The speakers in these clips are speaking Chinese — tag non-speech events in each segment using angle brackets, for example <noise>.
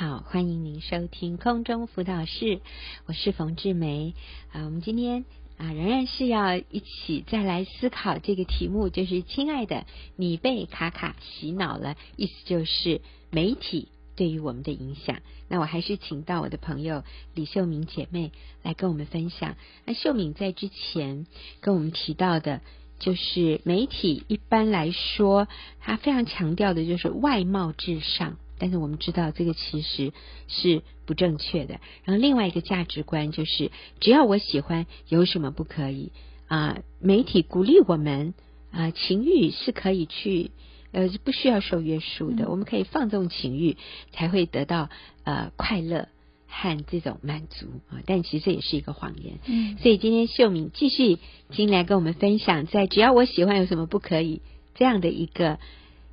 好，欢迎您收听空中辅导室，我是冯志梅啊。我们今天啊，仍然是要一起再来思考这个题目，就是亲爱的，你被卡卡洗脑了，意思就是媒体对于我们的影响。那我还是请到我的朋友李秀敏姐妹来跟我们分享。那秀敏在之前跟我们提到的。就是媒体一般来说，他非常强调的就是外貌至上，但是我们知道这个其实是不正确的。然后另外一个价值观就是，只要我喜欢，有什么不可以啊？媒体鼓励我们啊，情欲是可以去呃不需要受约束的，我们可以放纵情欲，才会得到呃快乐。和这种满足啊，但其实这也是一个谎言。嗯，所以今天秀敏继续进来跟我们分享，在只要我喜欢，有什么不可以这样的一个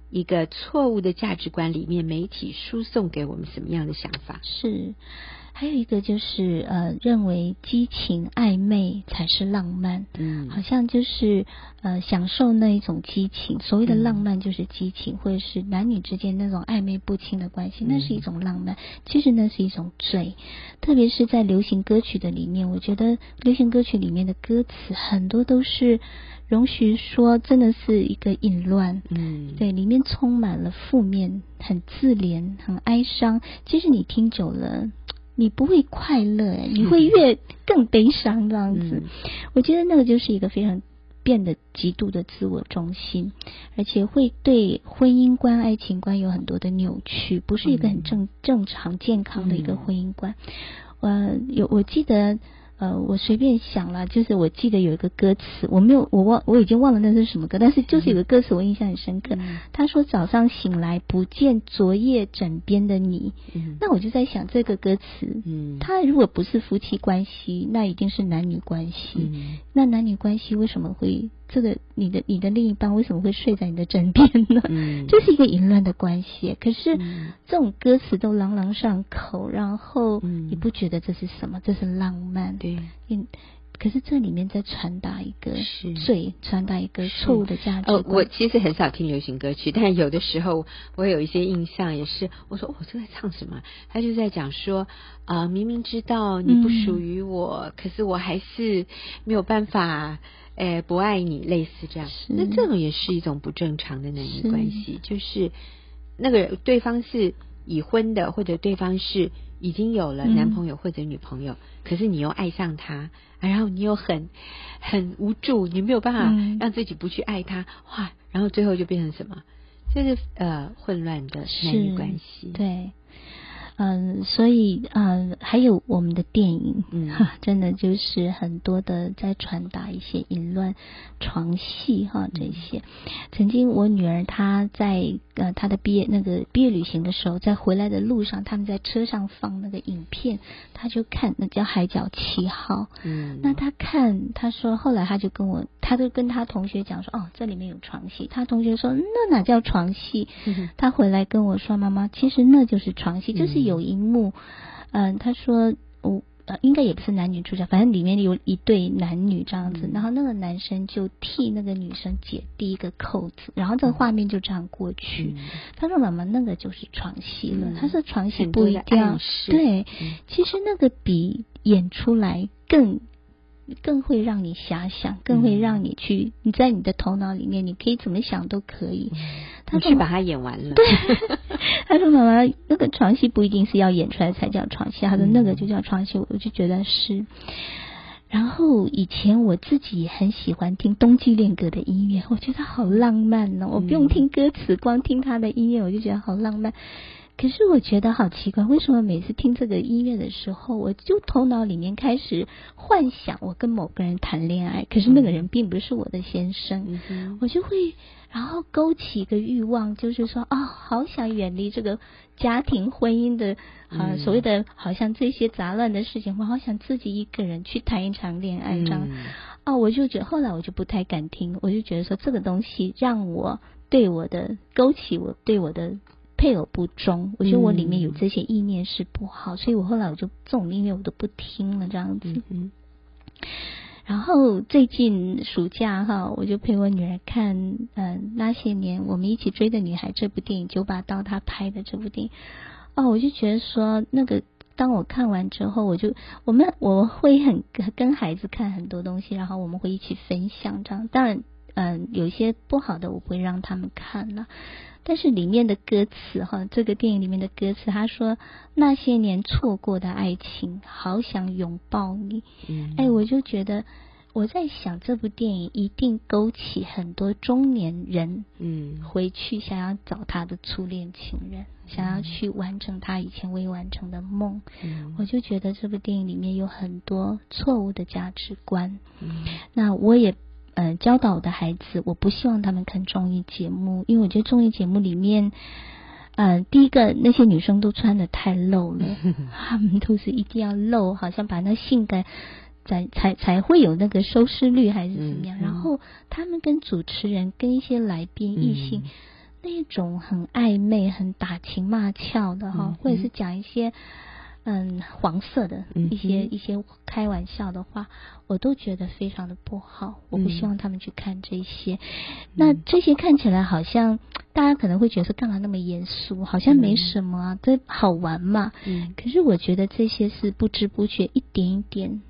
一个错误的价值观里面，媒体输送给我们什么样的想法？是。还有一个就是呃，认为激情暧昧才是浪漫，嗯，好像就是呃，享受那一种激情。所谓的浪漫就是激情，嗯、或者是男女之间那种暧昧不清的关系，那是一种浪漫。其实那是一种罪，特别是在流行歌曲的里面，我觉得流行歌曲里面的歌词很多都是容许说，真的是一个淫乱，嗯，对，里面充满了负面，很自怜，很哀伤。其实你听久了。你不会快乐，你会越更悲伤这样子。嗯、我觉得那个就是一个非常变得极度的自我中心，而且会对婚姻观、爱情观有很多的扭曲，不是一个很正正常健康的一个婚姻观。我、嗯、有我记得。呃，我随便想了，就是我记得有一个歌词，我没有，我忘，我已经忘了那是什么歌，但是就是有个歌词我印象很深刻。嗯、他说早上醒来不见昨夜枕边的你，嗯、那我就在想这个歌词，嗯，他如果不是夫妻关系，那一定是男女关系。嗯、那男女关系为什么会这个你的你的另一半为什么会睡在你的枕边呢？嗯，<laughs> 这是一个淫乱的关系。可是、嗯、这种歌词都朗朗上口，然后你不觉得这是什么？这是浪漫。嗯，可是这里面在传达一个罪，传达一个错误的价值。哦，我其实很少听流行歌曲，但有的时候我有一些印象，也是我说我这在唱什么？他就在讲说啊、呃，明明知道你不属于我，嗯、可是我还是没有办法，诶，不爱你，类似这样。那这种也是一种不正常的男女关系，是就是那个对方是已婚的，或者对方是。已经有了男朋友或者女朋友，嗯、可是你又爱上他，然后你又很很无助，你没有办法让自己不去爱他，哇！然后最后就变成什么？就是呃混乱的男女关系。对。嗯，所以嗯，还有我们的电影，嗯，哈，真的就是很多的在传达一些淫乱床戏哈，这些。曾经我女儿她在呃她的毕业那个毕业旅行的时候，在回来的路上，他们在车上放那个影片，她就看那叫《海角七号》，嗯，那她看，她说后来她就跟我，她就跟他同学讲说，哦，这里面有床戏。他同学说那哪叫床戏？他回来跟我说，妈妈，其实那就是床戏，就是。有一幕，嗯，他说我呃，应该也不是男女主角，反正里面有一对男女这样子，嗯、然后那个男生就替那个女生解第一个扣子，然后这个画面就这样过去。嗯、他说：“妈妈，那个就是床戏了。嗯”他说：“床戏不一定要对，嗯、其实那个比演出来更。”更会让你遐想，更会让你去，你在你的头脑里面，你可以怎么想都可以。他去把它演完了。对，他说：“妈妈，那个床戏不一定是要演出来才叫床戏。”他说：“那个就叫床戏。”我就觉得是。然后以前我自己也很喜欢听冬季恋歌的音乐，我觉得好浪漫哦。我不用听歌词，光听他的音乐，我就觉得好浪漫。可是我觉得好奇怪，为什么每次听这个音乐的时候，我就头脑里面开始幻想我跟某个人谈恋爱，可是那个人并不是我的先生，嗯、我就会然后勾起一个欲望，就是说，哦，好想远离这个家庭婚姻的啊、呃，所谓的好像这些杂乱的事情，我好想自己一个人去谈一场恋爱，这样，嗯、哦，我就觉得后来我就不太敢听，我就觉得说这个东西让我对我的勾起我对我的。配偶不忠，我觉得我里面有这些意念是不好，嗯、所以我后来我就这种音乐我都不听了，这样子。嗯、然后最近暑假哈，我就陪我女儿看嗯、呃、那些年我们一起追的女孩这部电影，九把刀她拍的这部电影。哦，我就觉得说那个。当我看完之后，我就我们我会很跟孩子看很多东西，然后我们会一起分享这样。当然，嗯、呃，有一些不好的我不会让他们看了，但是里面的歌词哈，这个电影里面的歌词，他说那些年错过的爱情，好想拥抱你。嗯，哎，我就觉得。我在想，这部电影一定勾起很多中年人，嗯，回去想要找他的初恋情人，嗯，想要去完成他以前未完成的梦。嗯，我就觉得这部电影里面有很多错误的价值观。嗯，那我也呃教导我的孩子，我不希望他们看综艺节目，因为我觉得综艺节目里面，呃，第一个那些女生都穿的太露了，<laughs> 他们都是一定要露，好像把那性感。才才才会有那个收视率还是怎么样？然后他们跟主持人、跟一些来宾异性、嗯、那种很暧昧、很打情骂俏的哈，或者是讲一些嗯黄色的一些、嗯、一些开玩笑的话，我都觉得非常的不好。我不希望他们去看这些。嗯、那这些看起来好像大家可能会觉得说干嘛那么严肃？好像没什么啊，这、嗯、好玩嘛。嗯。可是我觉得这些是不知不觉一点一点。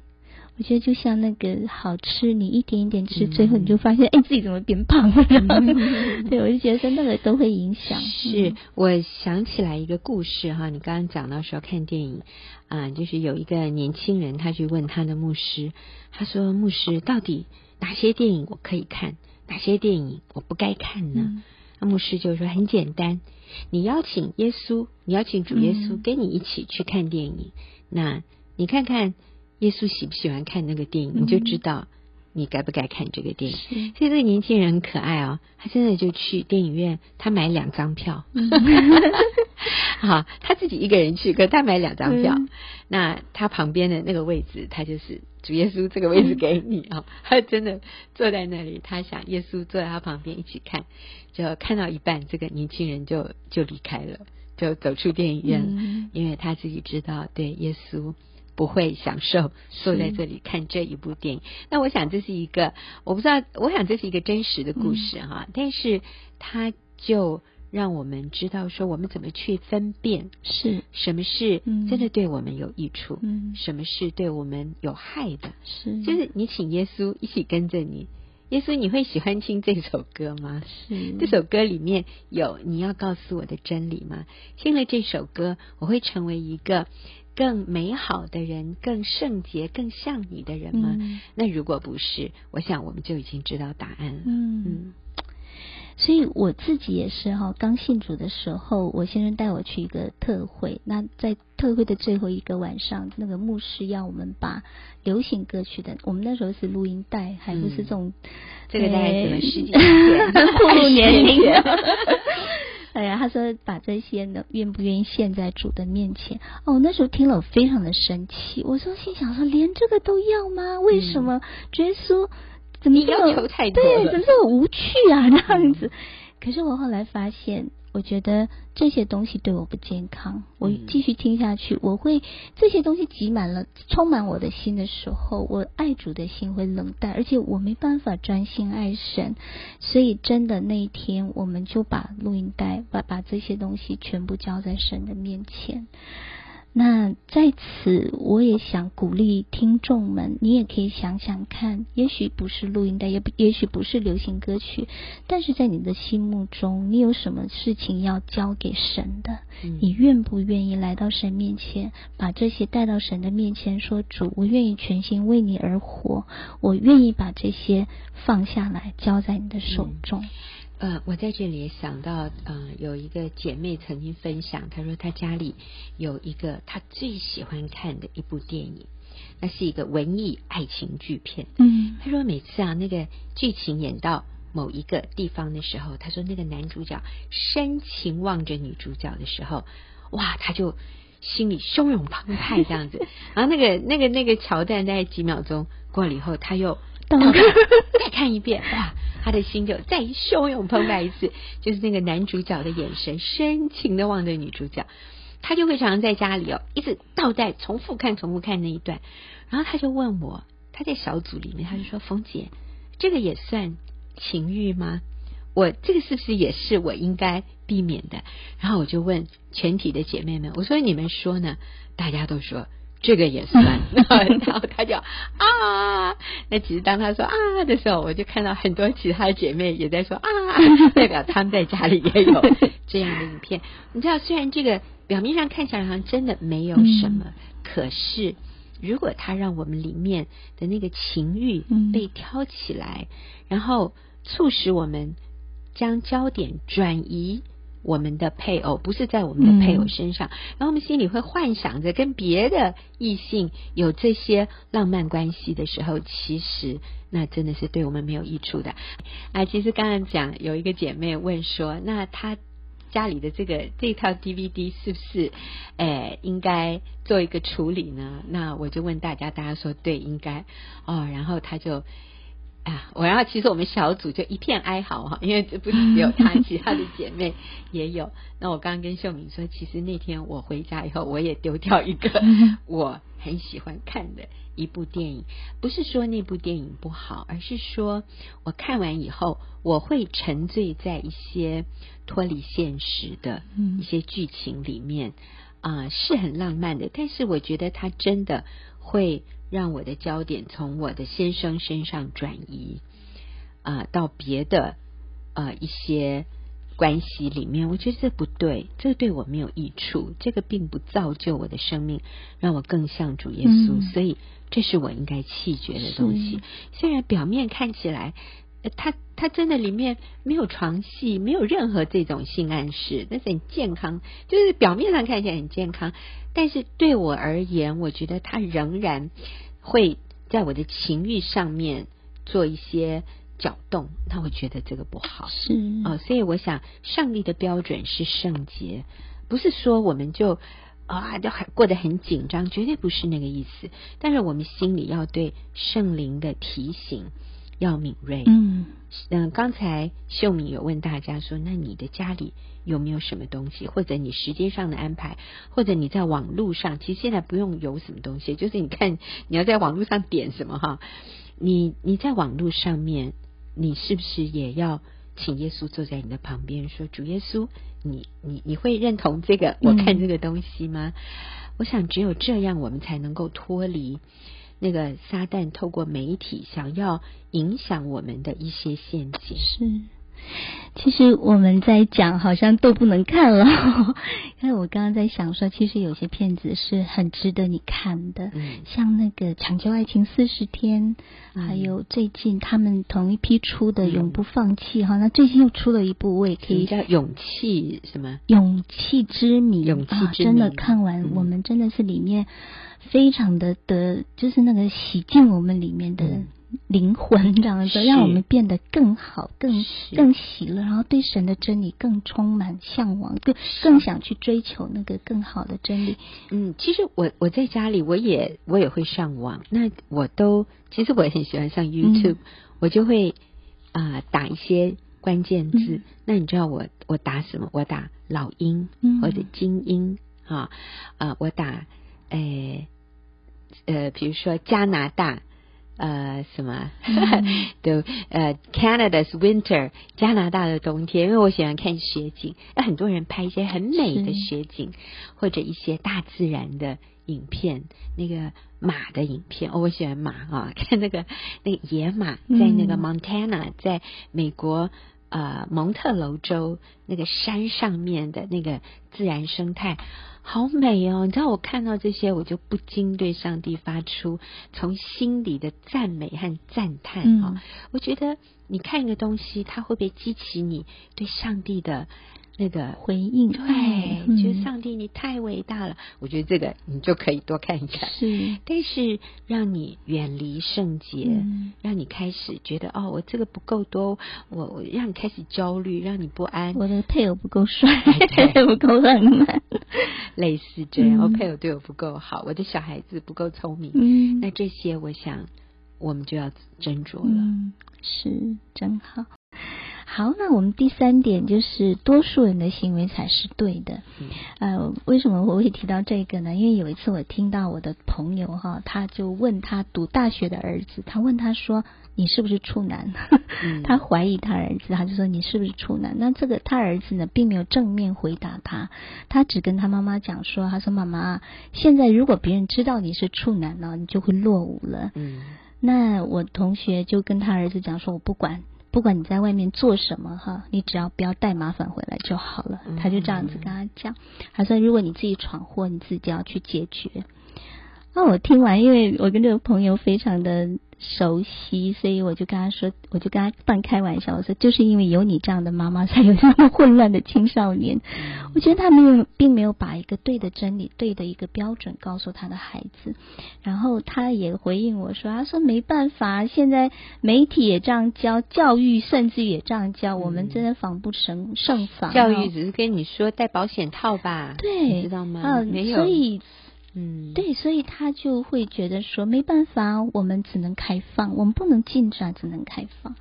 我觉得就像那个好吃，你一点一点吃，最后你就发现，哎、嗯，自己怎么变胖了？嗯、<laughs> 对，我就觉得说那个都会影响。是，我想起来一个故事哈，你刚刚讲到说看电影啊，就是有一个年轻人，他去问他的牧师，他说：“牧师，到底哪些电影我可以看，哪些电影我不该看呢？”那、嗯、牧师就说：“很简单，你邀请耶稣，你邀请主耶稣跟你一起去看电影，嗯、那你看看。”耶稣喜不喜欢看那个电影，你就知道你该不该看这个电影。嗯、所以这个年轻人很可爱哦，他现在就去电影院，他买两张票。<laughs> 好，他自己一个人去，可他买两张票。嗯、那他旁边的那个位置，他就是主耶稣这个位置给你哦。<laughs> 他真的坐在那里，他想耶稣坐在他旁边一起看，就看到一半，这个年轻人就就离开了，就走出电影院，嗯、因为他自己知道，对耶稣。不会享受坐在这里看这一部电影。那我想这是一个，我不知道，我想这是一个真实的故事哈。嗯、但是它就让我们知道说，我们怎么去分辨是什么是真的对我们有益处，嗯、什么是对我们有害的。是，就是你请耶稣一起跟着你，耶稣你会喜欢听这首歌吗？是，这首歌里面有你要告诉我的真理吗？听了这首歌，我会成为一个。更美好的人，更圣洁、更像你的人吗？嗯、那如果不是，我想我们就已经知道答案了。嗯，嗯，所以我自己也是哈，刚信主的时候，我先生带我去一个特会。那在特会的最后一个晚上，那个牧师要我们把流行歌曲的，我们那时候是录音带，还不是这种，嗯、这个大概什么十几年，暴 <laughs> 露年龄。<laughs> 哎呀，他说把这些呢，愿不愿意献在主的面前？哦，那时候听了我非常的生气。我说心想说，连这个都要吗？为什么？耶稣怎么要求太多？对，怎么这么无趣啊？这样子。可是我后来发现。我觉得这些东西对我不健康。我继续听下去，我会这些东西挤满了、充满我的心的时候，我爱主的心会冷淡，而且我没办法专心爱神。所以，真的那一天，我们就把录音带、把把这些东西全部交在神的面前。那在此，我也想鼓励听众们，你也可以想想看，也许不是录音带，也也许不是流行歌曲，但是在你的心目中，你有什么事情要交给神的？嗯、你愿不愿意来到神面前，把这些带到神的面前，说主，我愿意全心为你而活，我愿意把这些放下来，交在你的手中。嗯呃，我在这里也想到，呃，有一个姐妹曾经分享，她说她家里有一个她最喜欢看的一部电影，那是一个文艺爱情剧片。嗯，她说每次啊，那个剧情演到某一个地方的时候，她说那个男主角深情望着女主角的时候，哇，她就心里汹涌澎湃这样子。<laughs> 然后那个那个那个桥段大概几秒钟过了以后，她又倒看 <laughs> 再看一遍，哇。他的心就再汹涌澎湃一次，就是那个男主角的眼神深情的望着女主角，他就会常常在家里哦，一直倒带重复看、重复看那一段，然后他就问我，他在小组里面，他就说：“冯姐，这个也算情欲吗？”我这个是不是也是我应该避免的？然后我就问全体的姐妹们，我说你们说呢？大家都说这个也算。<laughs> 然后他就啊，那其实当他说啊的时候，我就看到很多其他姐妹也在说啊，<laughs> 代表他们在家里也有这样的影片。你知道，虽然这个表面上看起来好像真的没有什么，可是。如果他让我们里面的那个情欲被挑起来，嗯、然后促使我们将焦点转移我们的配偶，不是在我们的配偶身上，嗯、然后我们心里会幻想着跟别的异性有这些浪漫关系的时候，其实那真的是对我们没有益处的。啊，其实刚刚讲有一个姐妹问说，那她。家里的这个这套 DVD 是不是，诶，应该做一个处理呢？那我就问大家，大家说对，应该哦。然后他就啊，我然后其实我们小组就一片哀嚎哈，因为这不仅只有她，<laughs> 其他的姐妹也有。那我刚刚跟秀敏说，其实那天我回家以后，我也丢掉一个 <laughs> 我很喜欢看的一部电影，不是说那部电影不好，而是说我看完以后，我会沉醉在一些。脱离现实的一些剧情里面啊、呃，是很浪漫的，但是我觉得它真的会让我的焦点从我的先生身上转移啊、呃，到别的啊、呃、一些关系里面，我觉得这不对，这对我没有益处，这个并不造就我的生命，让我更像主耶稣，嗯、所以这是我应该弃绝的东西。虽然表面看起来。他他真的里面没有床戏，没有任何这种性暗示，那是很健康，就是表面上看起来很健康，但是对我而言，我觉得他仍然会在我的情欲上面做一些搅动，那我觉得这个不好。是啊、哦，所以我想，上帝的标准是圣洁，不是说我们就啊就很过得很紧张，绝对不是那个意思。但是我们心里要对圣灵的提醒。要敏锐。嗯嗯，刚才秀敏有问大家说，那你的家里有没有什么东西，或者你时间上的安排，或者你在网络上，其实现在不用有什么东西，就是你看你要在网络上点什么哈，你你在网络上面，你是不是也要请耶稣坐在你的旁边，说主耶稣，你你你会认同这个我看这个东西吗？嗯、我想只有这样，我们才能够脱离。那个撒旦透过媒体想要影响我们的一些陷阱。是，其实我们在讲好像都不能看了，<laughs> 因为我刚刚在想说，其实有些片子是很值得你看的，嗯、像那个《抢救爱情四十天》，嗯、还有最近他们同一批出的《永不放弃》哈、嗯，那最近又出了一部，我也可以叫《勇气》什么？勇气之谜，勇气之谜，真的看完，嗯、我们真的是里面。非常的的，就是那个洗净我们里面的灵魂，这样子，让我们变得更好、更更喜乐，然后对神的真理更充满向往，更更想去追求那个更好的真理。嗯，其实我我在家里我也我也会上网，那我都其实我也很喜欢上 YouTube，、嗯、我就会啊、呃、打一些关键字。嗯、那你知道我我打什么？我打老鹰或者精英啊啊，我打诶。呃，比如说加拿大，呃，什么，<laughs> 都、嗯、呃，Canada's winter，加拿大的冬天，因为我喜欢看雪景，那很多人拍一些很美的雪景，或者一些大自然的影片，那个马的影片，哦，我喜欢马啊，<laughs> 看那个那个野马在那个 Montana，、嗯、在美国呃蒙特娄州那个山上面的那个自然生态。好美哦！你知道我看到这些，我就不禁对上帝发出从心里的赞美和赞叹啊！嗯、我觉得你看一个东西，它会不会激起你对上帝的？那个回应，对，觉得上帝你太伟大了。我觉得这个你就可以多看一看。是，但是让你远离圣洁，让你开始觉得哦，我这个不够多，我我让你开始焦虑，让你不安。我的配偶不够帅，<laughs> 不够浪漫，<laughs> 类似这样。我配偶对我不够好，我的小孩子不够聪明。嗯，那这些我想我们就要斟酌了。是，真好。好，那我们第三点就是多数人的行为才是对的。嗯、呃，为什么我会提到这个呢？因为有一次我听到我的朋友哈，他就问他读大学的儿子，他问他说：“你是不是处男？”嗯、<laughs> 他怀疑他儿子，他就说：“你是不是处男？”那这个他儿子呢，并没有正面回答他，他只跟他妈妈讲说：“他说妈妈，现在如果别人知道你是处男呢，你就会落伍了。”嗯。那我同学就跟他儿子讲说：“我不管，不管你在外面做什么哈，你只要不要带麻烦回来就好了。”他就这样子跟他讲，他说：“如果你自己闯祸，你自己要去解决。”那我听完，因为我跟这个朋友非常的。熟悉，所以我就跟他说，我就跟他半开玩笑，我说就是因为有你这样的妈妈，才有这么混乱的青少年。嗯、<laughs> 我觉得他没有，并没有把一个对的真理、对的一个标准告诉他的孩子。然后他也回应我说：“他说没办法，现在媒体也这样教，教育甚至也这样教，嗯、我们真的防不胜胜防。教育只是跟你说戴保险套吧，对，你知道吗？啊、没有，所以。”嗯，对，所以他就会觉得说没办法，我们只能开放，我们不能禁止，只能开放。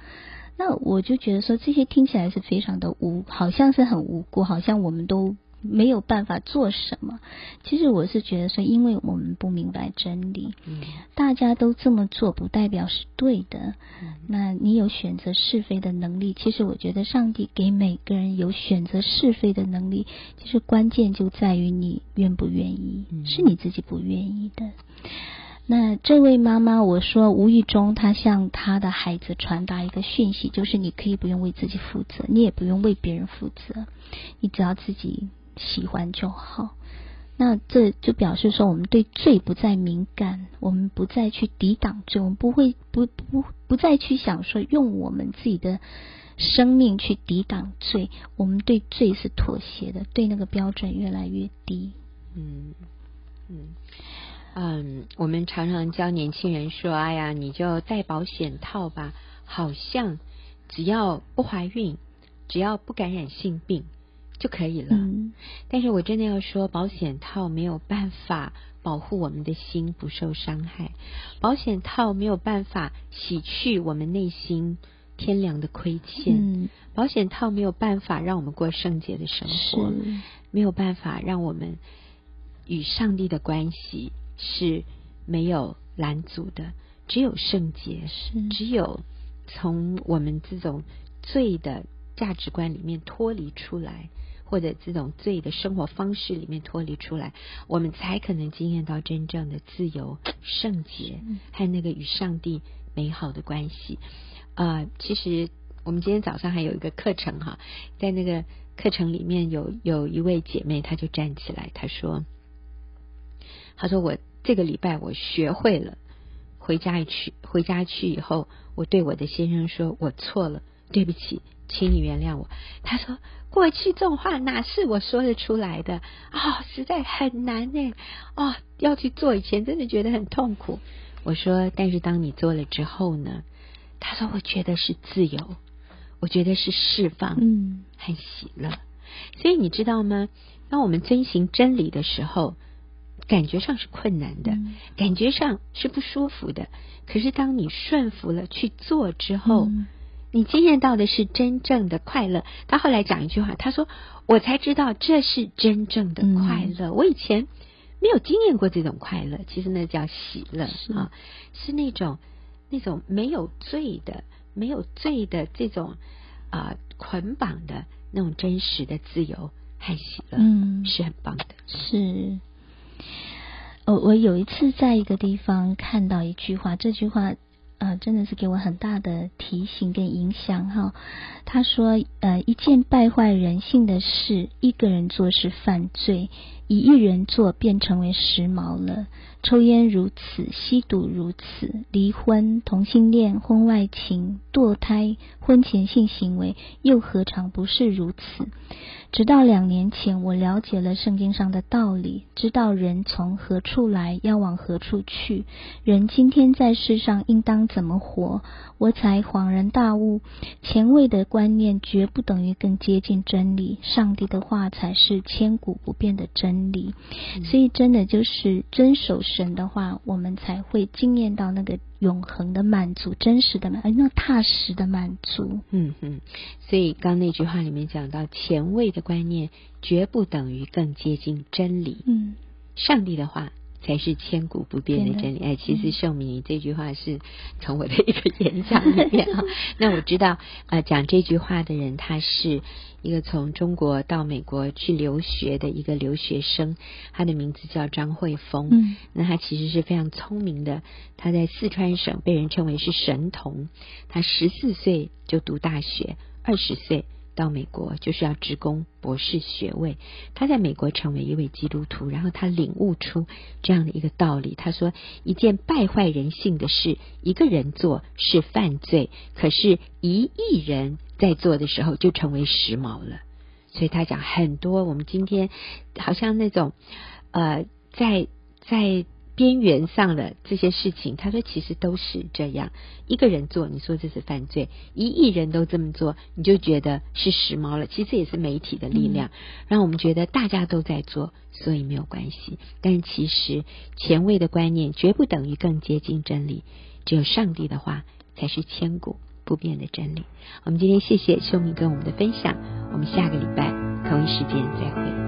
那我就觉得说这些听起来是非常的无，好像是很无辜，好像我们都。没有办法做什么。其实我是觉得说，因为我们不明白真理，嗯、大家都这么做，不代表是对的。嗯、那你有选择是非的能力，其实我觉得上帝给每个人有选择是非的能力，其实关键就在于你愿不愿意，嗯、是你自己不愿意的。那这位妈妈，我说无意中她向她的孩子传达一个讯息，就是你可以不用为自己负责，你也不用为别人负责，你只要自己。喜欢就好，那这就表示说，我们对罪不再敏感，我们不再去抵挡罪，我们不会不不不再去想说用我们自己的生命去抵挡罪，我们对罪是妥协的，对那个标准越来越低。嗯嗯嗯，我们常常教年轻人说：“哎呀，你就戴保险套吧，好像只要不怀孕，只要不感染性病。”就可以了。嗯，但是我真的要说，保险套没有办法保护我们的心不受伤害，保险套没有办法洗去我们内心天良的亏欠，嗯，保险套没有办法让我们过圣洁的生活，没有办法让我们与上帝的关系是没有拦阻的，只有圣洁，是。只有从我们这种罪的价值观里面脱离出来。或者这种罪的生活方式里面脱离出来，我们才可能经验到真正的自由、圣洁和那个与上帝美好的关系。啊、呃，其实我们今天早上还有一个课程哈，在那个课程里面有有一位姐妹，她就站起来，她说：“她说我这个礼拜我学会了，回家去回家去以后，我对我的先生说，我错了，对不起。”请你原谅我。他说：“过去这种话哪是我说得出来的啊、哦，实在很难呢。哦，要去做以前真的觉得很痛苦。”我说：“但是当你做了之后呢？”他说：“我觉得是自由，我觉得是释放，嗯，很喜乐。所以你知道吗？当我们遵循真理的时候，感觉上是困难的，嗯、感觉上是不舒服的。可是当你顺服了去做之后，嗯你经验到的是真正的快乐。他后来讲一句话，他说：“我才知道这是真正的快乐。嗯、我以前没有经验过这种快乐，其实那叫喜乐啊，是那种那种没有罪的、没有罪的这种啊、呃、捆绑的那种真实的自由和喜乐，嗯，是很棒的。是，我我有一次在一个地方看到一句话，这句话。呃，真的是给我很大的提醒跟影响哈。他说，呃，一件败坏人性的事，一个人做是犯罪，以一人做便成为时髦了。抽烟如此，吸毒如此，离婚、同性恋、婚外情、堕胎、婚前性行为，又何尝不是如此？直到两年前，我了解了圣经上的道理，知道人从何处来，要往何处去，人今天在世上应当怎么活，我才恍然大悟：前卫的观念绝不等于更接近真理，上帝的话才是千古不变的真真理。所以真的就是遵守神的话，我们才会惊艳到那个永恒的满足，真实的满，那踏实的满足。嗯嗯。所以刚那句话里面讲到，前卫的观念绝不等于更接近真理。嗯，上帝的话。才是千古不变的真理。哎，其实秀敏这句话是从我的一个演讲里面啊。<laughs> 那我知道，呃，讲这句话的人，他是一个从中国到美国去留学的一个留学生，他的名字叫张惠峰。嗯，那他其实是非常聪明的，他在四川省被人称为是神童。他十四岁就读大学，二十岁。到美国就是要直攻博士学位。他在美国成为一位基督徒，然后他领悟出这样的一个道理。他说：“一件败坏人性的事，一个人做是犯罪，可是一亿人在做的时候就成为时髦了。”所以他讲很多，我们今天好像那种呃，在在。边缘上的这些事情，他说其实都是这样。一个人做，你说这是犯罪；一亿人都这么做，你就觉得是时髦了。其实也是媒体的力量，让我们觉得大家都在做，所以没有关系。但其实前卫的观念绝不等于更接近真理，只有上帝的话才是千古不变的真理。我们今天谢谢秀敏跟我们的分享，我们下个礼拜同一时间再会。